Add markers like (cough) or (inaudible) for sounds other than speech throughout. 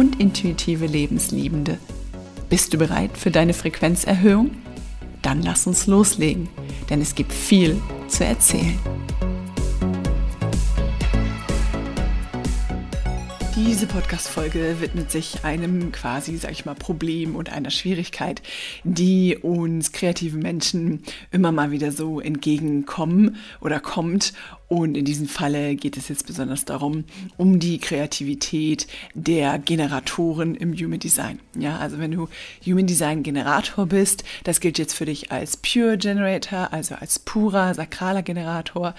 und intuitive Lebensliebende. Bist du bereit für deine Frequenzerhöhung? Dann lass uns loslegen, denn es gibt viel zu erzählen. Diese Podcast-Folge widmet sich einem quasi, sag ich mal, Problem und einer Schwierigkeit, die uns kreative Menschen immer mal wieder so entgegenkommen oder kommt und in diesem Falle geht es jetzt besonders darum, um die Kreativität der Generatoren im Human Design. Ja, also wenn du Human Design Generator bist, das gilt jetzt für dich als Pure Generator, also als purer, sakraler Generator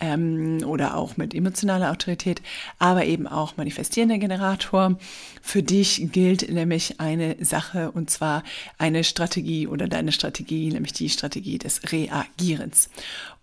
ähm, oder auch mit emotionaler Autorität, aber eben auch manifestierender Generator. Für dich gilt nämlich eine Sache und zwar eine Strategie oder deine Strategie, nämlich die Strategie des Reagierens.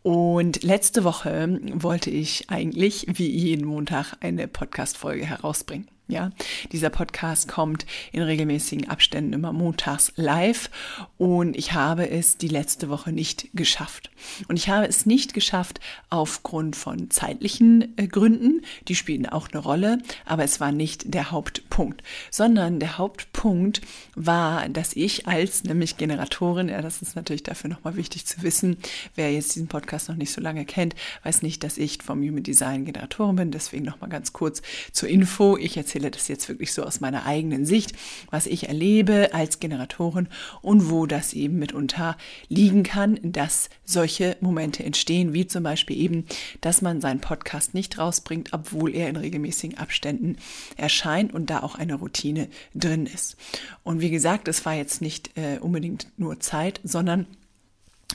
Und letzte Woche wollte ich eigentlich wie jeden Montag eine Podcast-Folge herausbringen. Ja, dieser Podcast kommt in regelmäßigen Abständen immer montags live und ich habe es die letzte Woche nicht geschafft. Und ich habe es nicht geschafft aufgrund von zeitlichen äh, Gründen, die spielen auch eine Rolle, aber es war nicht der Hauptpunkt, sondern der Hauptpunkt war, dass ich als nämlich Generatorin, ja, das ist natürlich dafür nochmal wichtig zu wissen, wer jetzt diesen Podcast noch nicht so lange kennt, weiß nicht, dass ich vom Human Design Generatorin bin, deswegen nochmal ganz kurz zur Info. Ich erzähle erzähle das jetzt wirklich so aus meiner eigenen Sicht, was ich erlebe als Generatorin und wo das eben mitunter liegen kann, dass solche Momente entstehen, wie zum Beispiel eben, dass man seinen Podcast nicht rausbringt, obwohl er in regelmäßigen Abständen erscheint und da auch eine Routine drin ist. Und wie gesagt, es war jetzt nicht äh, unbedingt nur Zeit, sondern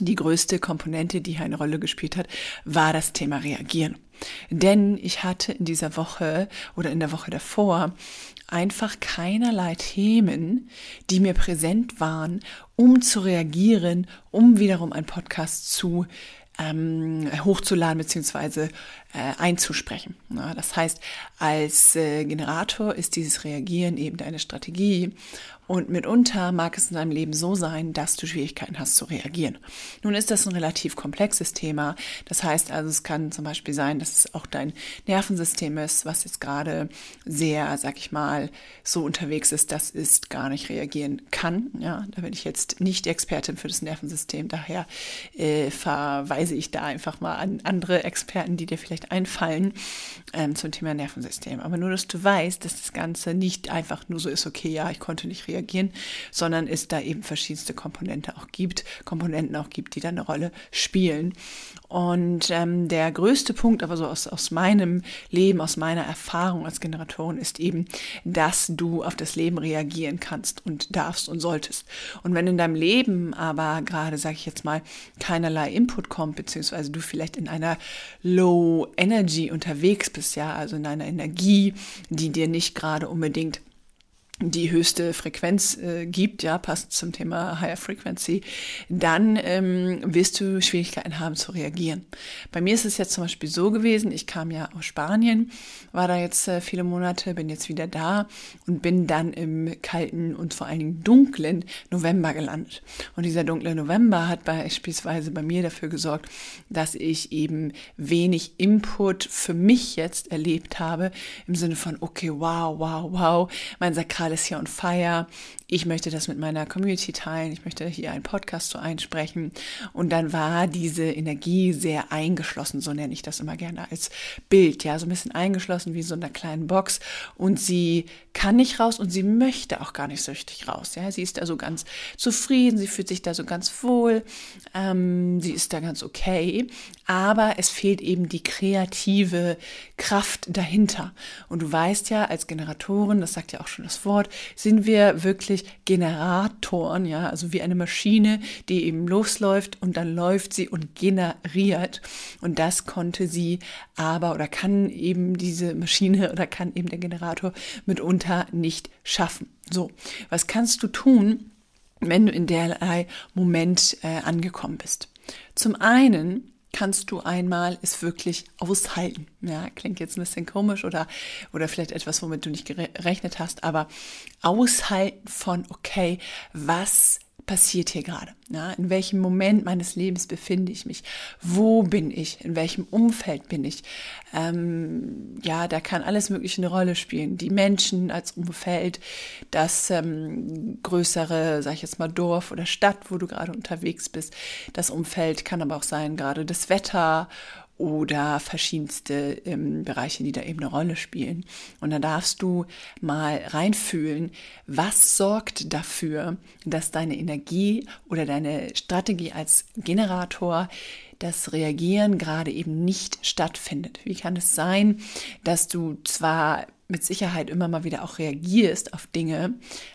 die größte Komponente, die hier eine Rolle gespielt hat, war das Thema Reagieren. Denn ich hatte in dieser Woche oder in der Woche davor einfach keinerlei Themen, die mir präsent waren, um zu reagieren, um wiederum einen Podcast zu ähm, hochzuladen bzw. Äh, einzusprechen. Ja, das heißt, als äh, Generator ist dieses Reagieren eben deine Strategie und mitunter mag es in deinem Leben so sein, dass du Schwierigkeiten hast zu reagieren. Nun ist das ein relativ komplexes Thema. Das heißt also, es kann zum Beispiel sein, dass es auch dein Nervensystem ist, was jetzt gerade sehr, sag ich mal, so unterwegs ist, dass es gar nicht reagieren kann. Ja, da bin ich jetzt nicht Expertin für das Nervensystem. Daher äh, verweise ich da einfach mal an andere Experten, die dir vielleicht einfallen ähm, zum Thema Nervensystem. Aber nur, dass du weißt, dass das Ganze nicht einfach nur so ist, okay, ja, ich konnte nicht reagieren reagieren, sondern es da eben verschiedenste Komponente auch gibt, Komponenten auch gibt, die da eine Rolle spielen. Und ähm, der größte Punkt, aber so aus, aus meinem Leben, aus meiner Erfahrung als Generatorin, ist eben, dass du auf das Leben reagieren kannst und darfst und solltest. Und wenn in deinem Leben aber gerade, sage ich jetzt mal, keinerlei Input kommt, beziehungsweise du vielleicht in einer Low Energy unterwegs bist, ja, also in einer Energie, die dir nicht gerade unbedingt die höchste Frequenz äh, gibt, ja, passend zum Thema Higher Frequency, dann ähm, wirst du Schwierigkeiten haben zu reagieren. Bei mir ist es jetzt zum Beispiel so gewesen, ich kam ja aus Spanien, war da jetzt äh, viele Monate, bin jetzt wieder da und bin dann im kalten und vor allen Dingen dunklen November gelandet. Und dieser dunkle November hat beispielsweise bei mir dafür gesorgt, dass ich eben wenig Input für mich jetzt erlebt habe, im Sinne von, okay, wow, wow, wow, mein Sakral ist hier on fire. Ich möchte das mit meiner Community teilen. Ich möchte hier einen Podcast so einsprechen. Und dann war diese Energie sehr eingeschlossen, so nenne ich das immer gerne als Bild, ja, so ein bisschen eingeschlossen wie so in einer kleinen Box. Und sie kann nicht raus und sie möchte auch gar nicht so richtig raus. Ja, sie ist da so ganz zufrieden, sie fühlt sich da so ganz wohl, ähm, sie ist da ganz okay. Aber es fehlt eben die kreative Kraft dahinter. Und du weißt ja, als Generatoren, das sagt ja auch schon das Wort, Wort, sind wir wirklich Generatoren, ja, also wie eine Maschine, die eben losläuft und dann läuft sie und generiert. Und das konnte sie aber oder kann eben diese Maschine (laughs) oder kann eben der Generator mitunter nicht schaffen. So, was kannst du tun, wenn du in derlei Moment äh, angekommen bist? Zum einen kannst du einmal es wirklich aushalten. Ja, klingt jetzt ein bisschen komisch oder, oder vielleicht etwas, womit du nicht gerechnet hast, aber aushalten von, okay, was passiert hier gerade? Ja, in welchem Moment meines Lebens befinde ich mich? Wo bin ich? In welchem Umfeld bin ich? Ähm, ja, da kann alles Mögliche eine Rolle spielen. Die Menschen als Umfeld, das ähm, größere, sag ich jetzt mal, Dorf oder Stadt, wo du gerade unterwegs bist. Das Umfeld kann aber auch sein, gerade das Wetter oder verschiedenste ähm, Bereiche, die da eben eine Rolle spielen. Und da darfst du mal reinfühlen, was sorgt dafür, dass deine Energie oder deine Strategie als Generator das Reagieren gerade eben nicht stattfindet. Wie kann es sein, dass du zwar mit Sicherheit immer mal wieder auch reagierst auf Dinge,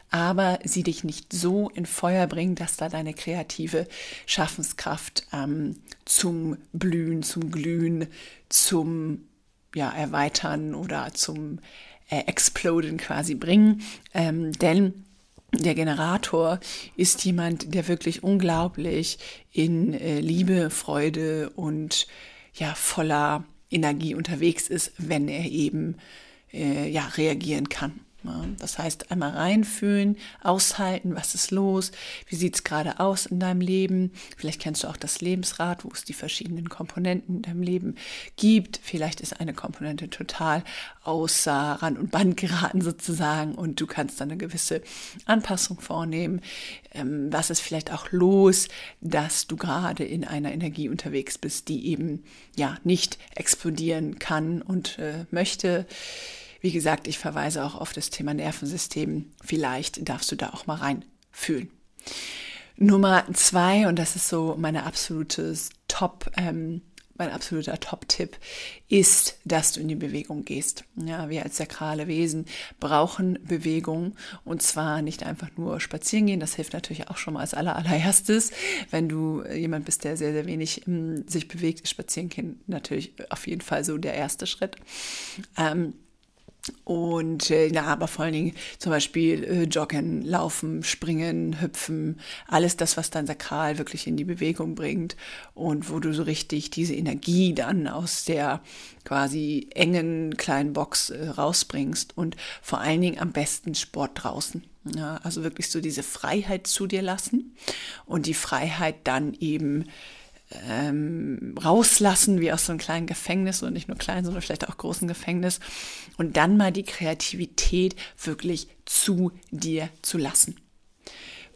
aber sie dich nicht so in Feuer bringen, dass da deine kreative Schaffenskraft ähm, zum Blühen, zum Glühen, zum ja, Erweitern oder zum äh, Exploden quasi bringen. Ähm, denn der Generator ist jemand, der wirklich unglaublich in äh, Liebe, Freude und ja voller Energie unterwegs ist, wenn er eben äh, ja, reagieren kann. Das heißt, einmal reinfühlen, aushalten, was ist los, wie sieht es gerade aus in deinem Leben. Vielleicht kennst du auch das Lebensrad, wo es die verschiedenen Komponenten in deinem Leben gibt. Vielleicht ist eine Komponente total außer Rand und Band geraten sozusagen und du kannst dann eine gewisse Anpassung vornehmen. Ähm, was ist vielleicht auch los, dass du gerade in einer Energie unterwegs bist, die eben ja nicht explodieren kann und äh, möchte. Wie gesagt, ich verweise auch auf das Thema Nervensystem. Vielleicht darfst du da auch mal reinfühlen. Nummer zwei, und das ist so meine absolute Top, ähm, mein absoluter Top-Tipp ist, dass du in die Bewegung gehst. Ja, wir als sakrale Wesen brauchen Bewegung und zwar nicht einfach nur spazieren gehen. Das hilft natürlich auch schon mal als aller, allererstes. Wenn du jemand bist, der sehr, sehr wenig ähm, sich bewegt, ist spazieren gehen natürlich auf jeden Fall so der erste Schritt. Ähm, und äh, ja, aber vor allen Dingen zum Beispiel äh, Joggen, Laufen, Springen, Hüpfen, alles das, was dann sakral wirklich in die Bewegung bringt und wo du so richtig diese Energie dann aus der quasi engen kleinen Box äh, rausbringst und vor allen Dingen am besten Sport draußen. Ja, also wirklich so diese Freiheit zu dir lassen und die Freiheit dann eben ähm, rauslassen, wie aus so einem kleinen Gefängnis und nicht nur klein, sondern vielleicht auch großen Gefängnis und dann mal die Kreativität wirklich zu dir zu lassen.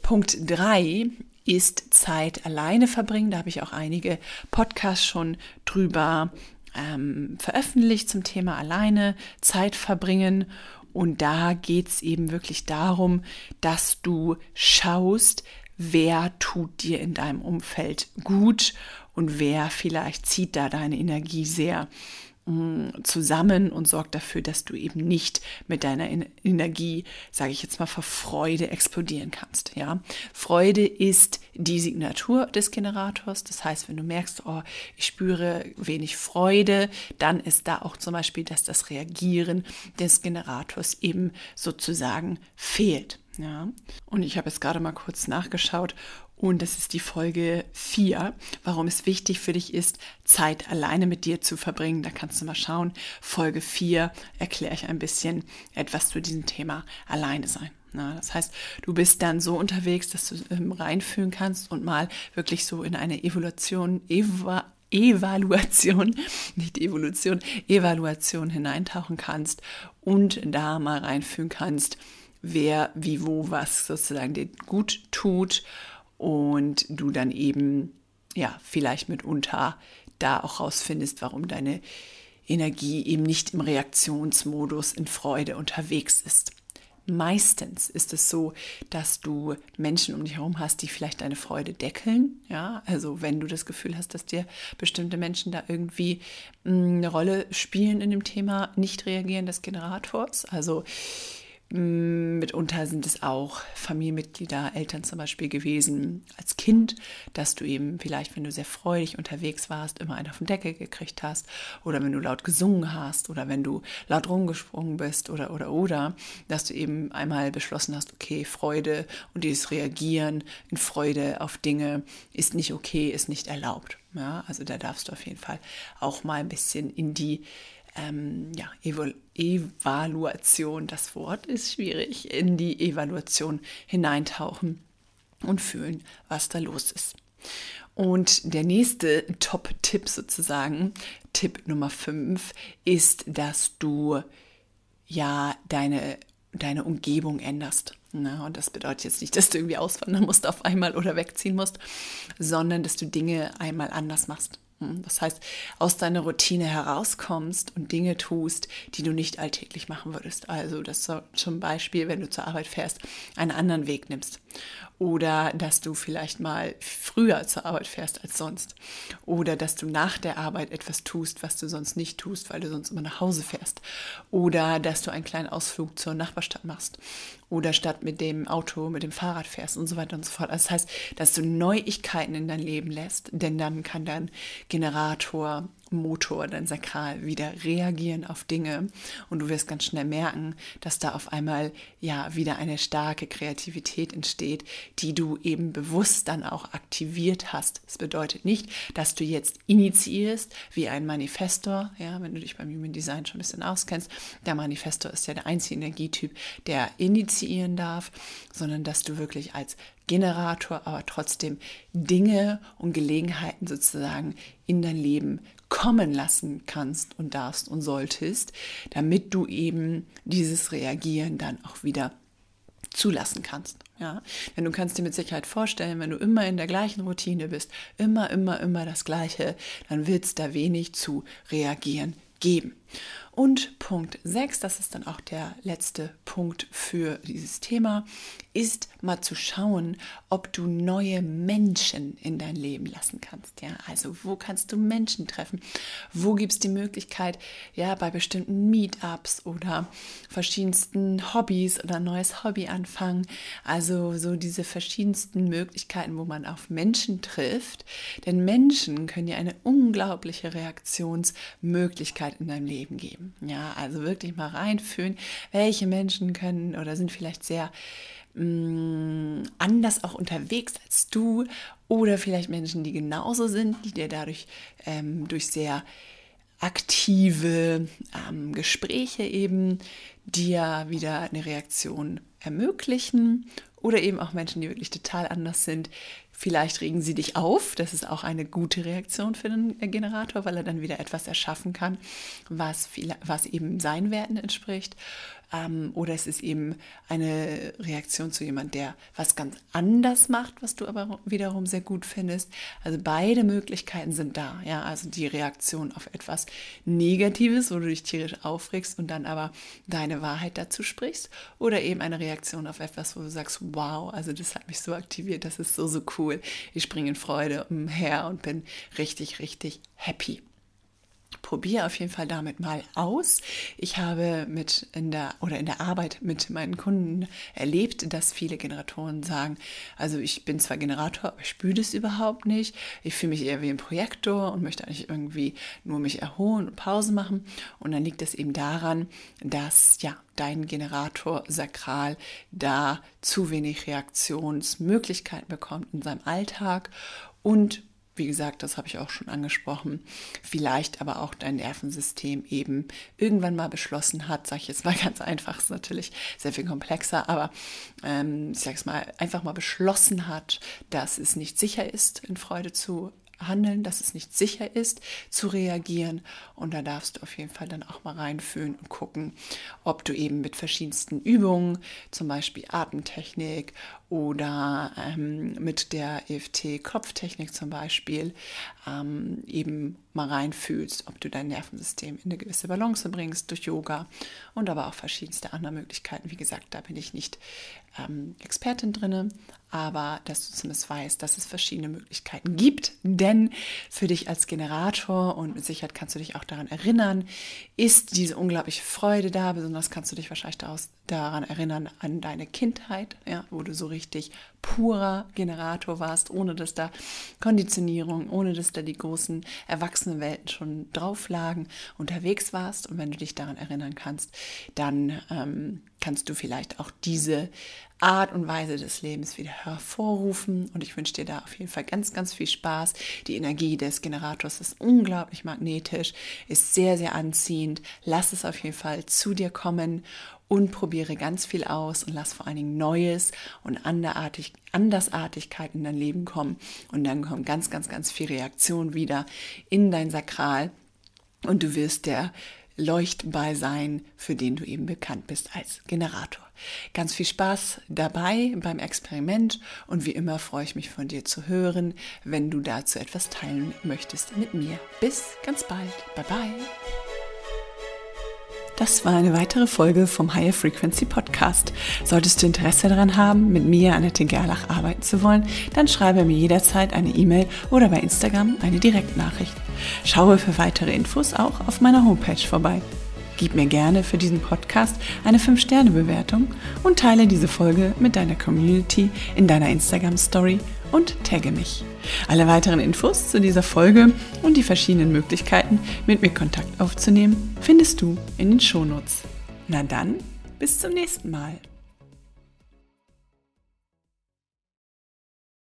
Punkt drei ist Zeit alleine verbringen. Da habe ich auch einige Podcasts schon drüber ähm, veröffentlicht zum Thema alleine Zeit verbringen. Und da geht es eben wirklich darum, dass du schaust, wer tut dir in deinem Umfeld gut und wer vielleicht zieht da deine Energie sehr mm, zusammen und sorgt dafür, dass du eben nicht mit deiner Energie, sage ich jetzt mal, vor Freude explodieren kannst. Ja, Freude ist die Signatur des Generators. Das heißt, wenn du merkst, oh, ich spüre wenig Freude, dann ist da auch zum Beispiel, dass das Reagieren des Generators eben sozusagen fehlt. Ja, und ich habe jetzt gerade mal kurz nachgeschaut und das ist die Folge 4, warum es wichtig für dich ist, Zeit alleine mit dir zu verbringen. Da kannst du mal schauen. Folge 4 erkläre ich ein bisschen etwas zu diesem Thema alleine sein. Na, das heißt, du bist dann so unterwegs, dass du ähm, reinfühlen kannst und mal wirklich so in eine Evolution, Eva, Evaluation, (laughs) nicht Evolution, Evaluation hineintauchen kannst und da mal reinfühlen kannst, wer, wie, wo, was sozusagen dir gut tut und du dann eben, ja, vielleicht mitunter da auch rausfindest, warum deine Energie eben nicht im Reaktionsmodus in Freude unterwegs ist. Meistens ist es so, dass du Menschen um dich herum hast, die vielleicht deine Freude deckeln. Ja, also wenn du das Gefühl hast, dass dir bestimmte Menschen da irgendwie mm, eine Rolle spielen in dem Thema nicht reagieren des Generators. Also mitunter sind es auch Familienmitglieder, Eltern zum Beispiel gewesen als Kind, dass du eben vielleicht, wenn du sehr freudig unterwegs warst, immer einen auf den Deckel gekriegt hast oder wenn du laut gesungen hast oder wenn du laut rumgesprungen bist oder oder oder, dass du eben einmal beschlossen hast, okay, Freude und dieses Reagieren in Freude auf Dinge ist nicht okay, ist nicht erlaubt. Ja, also da darfst du auf jeden Fall auch mal ein bisschen in die ähm, ja, Evalu Evaluation, das Wort ist schwierig, in die Evaluation hineintauchen und fühlen, was da los ist. Und der nächste Top-Tipp sozusagen, Tipp Nummer 5, ist, dass du ja deine, deine Umgebung änderst. Na, und das bedeutet jetzt nicht, dass du irgendwie auswandern musst auf einmal oder wegziehen musst, sondern dass du Dinge einmal anders machst. Das heißt, aus deiner Routine herauskommst und Dinge tust, die du nicht alltäglich machen würdest. Also, dass du zum Beispiel, wenn du zur Arbeit fährst, einen anderen Weg nimmst. Oder dass du vielleicht mal früher zur Arbeit fährst als sonst. Oder dass du nach der Arbeit etwas tust, was du sonst nicht tust, weil du sonst immer nach Hause fährst. Oder dass du einen kleinen Ausflug zur Nachbarstadt machst oder statt mit dem Auto, mit dem Fahrrad fährst und so weiter und so fort. Also das heißt, dass du Neuigkeiten in dein Leben lässt, denn dann kann dein Generator Motor, dein Sakral wieder reagieren auf Dinge und du wirst ganz schnell merken, dass da auf einmal ja wieder eine starke Kreativität entsteht, die du eben bewusst dann auch aktiviert hast. Das bedeutet nicht, dass du jetzt initiierst wie ein Manifestor, ja, wenn du dich beim Human Design schon ein bisschen auskennst. Der Manifestor ist ja der einzige Energietyp, der initiieren darf, sondern dass du wirklich als Generator, aber trotzdem Dinge und Gelegenheiten sozusagen in dein Leben kommen lassen kannst und darfst und solltest, damit du eben dieses Reagieren dann auch wieder zulassen kannst. Ja, denn du kannst dir mit Sicherheit vorstellen, wenn du immer in der gleichen Routine bist, immer, immer, immer das Gleiche, dann wird es da wenig zu reagieren geben. Und Punkt 6, das ist dann auch der letzte Punkt für dieses Thema, ist mal zu schauen, ob du neue Menschen in dein Leben lassen kannst. Ja, also wo kannst du Menschen treffen? Wo gibt es die Möglichkeit, ja, bei bestimmten Meetups oder verschiedensten Hobbys oder neues Hobby anfangen? Also so diese verschiedensten Möglichkeiten, wo man auf Menschen trifft. Denn Menschen können ja eine unglaubliche Reaktionsmöglichkeit in deinem Leben geben. Ja, also wirklich mal reinfühlen, welche Menschen können oder sind vielleicht sehr mh, mm, anders auch unterwegs als du oder vielleicht Menschen, die genauso sind, die dir dadurch ähm, durch sehr aktive ähm, Gespräche eben dir wieder eine Reaktion ermöglichen oder eben auch Menschen, die wirklich total anders sind, Vielleicht regen sie dich auf. Das ist auch eine gute Reaktion für den Generator, weil er dann wieder etwas erschaffen kann, was, viel, was eben seinen Werten entspricht. Ähm, oder es ist eben eine Reaktion zu jemand, der was ganz anders macht, was du aber wiederum sehr gut findest. Also beide Möglichkeiten sind da. Ja, also die Reaktion auf etwas Negatives, wo du dich tierisch aufregst und dann aber deine Wahrheit dazu sprichst. Oder eben eine Reaktion auf etwas, wo du sagst, wow, also das hat mich so aktiviert, das ist so, so cool. Ich springe in Freude umher und bin richtig, richtig happy probiere auf jeden Fall damit mal aus. Ich habe mit in der oder in der Arbeit mit meinen Kunden erlebt, dass viele Generatoren sagen, also ich bin zwar Generator, aber ich spüre das überhaupt nicht. Ich fühle mich eher wie ein Projektor und möchte eigentlich irgendwie nur mich erholen und Pause machen. Und dann liegt es eben daran, dass ja dein Generator sakral da zu wenig Reaktionsmöglichkeiten bekommt in seinem Alltag und wie gesagt, das habe ich auch schon angesprochen, vielleicht aber auch dein Nervensystem eben irgendwann mal beschlossen hat, sage ich jetzt mal (laughs) ganz einfach, ist natürlich sehr viel komplexer, aber ähm, ich sage es mal, einfach mal beschlossen hat, dass es nicht sicher ist, in Freude zu handeln, dass es nicht sicher ist, zu reagieren. Und da darfst du auf jeden Fall dann auch mal reinfühlen und gucken, ob du eben mit verschiedensten Übungen, zum Beispiel Atemtechnik oder ähm, mit der EFT-Kopftechnik zum Beispiel, ähm, eben mal reinfühlst, ob du dein Nervensystem in eine gewisse Balance bringst durch Yoga und aber auch verschiedenste andere Möglichkeiten. Wie gesagt, da bin ich nicht ähm, Expertin drinne, aber dass du zumindest weißt, dass es verschiedene Möglichkeiten gibt, denn für dich als Generator und mit Sicherheit kannst du dich auch daran erinnern, ist diese unglaubliche Freude da. Besonders kannst du dich wahrscheinlich daran erinnern an deine Kindheit, ja, wo du so richtig purer Generator warst, ohne dass da Konditionierung, ohne dass da die großen Erwachsenenwelten schon drauf lagen, unterwegs warst. Und wenn du dich daran erinnern kannst, dann ähm, kannst du vielleicht auch diese Art und Weise des Lebens wieder hervorrufen. Und ich wünsche dir da auf jeden Fall ganz, ganz viel Spaß. Die Energie des Generators ist unglaublich magnetisch, ist sehr, sehr anziehend. Lass es auf jeden Fall zu dir kommen und probiere ganz viel aus und lass vor allen Dingen Neues und Anderartig, Andersartigkeit in dein Leben kommen. Und dann kommt ganz, ganz, ganz viel Reaktion wieder in dein Sakral. Und du wirst der Leuchtball sein, für den du eben bekannt bist als Generator. Ganz viel Spaß dabei beim Experiment und wie immer freue ich mich von dir zu hören, wenn du dazu etwas teilen möchtest mit mir. Bis ganz bald. Bye bye. Das war eine weitere Folge vom Higher Frequency Podcast. Solltest du Interesse daran haben, mit mir, Annette Gerlach, arbeiten zu wollen, dann schreibe mir jederzeit eine E-Mail oder bei Instagram eine Direktnachricht. Schaue für weitere Infos auch auf meiner Homepage vorbei. Gib mir gerne für diesen Podcast eine 5-Sterne-Bewertung und teile diese Folge mit deiner Community in deiner Instagram-Story und tagge mich. Alle weiteren Infos zu dieser Folge und die verschiedenen Möglichkeiten, mit mir Kontakt aufzunehmen, findest du in den Shownotes. Na dann, bis zum nächsten Mal.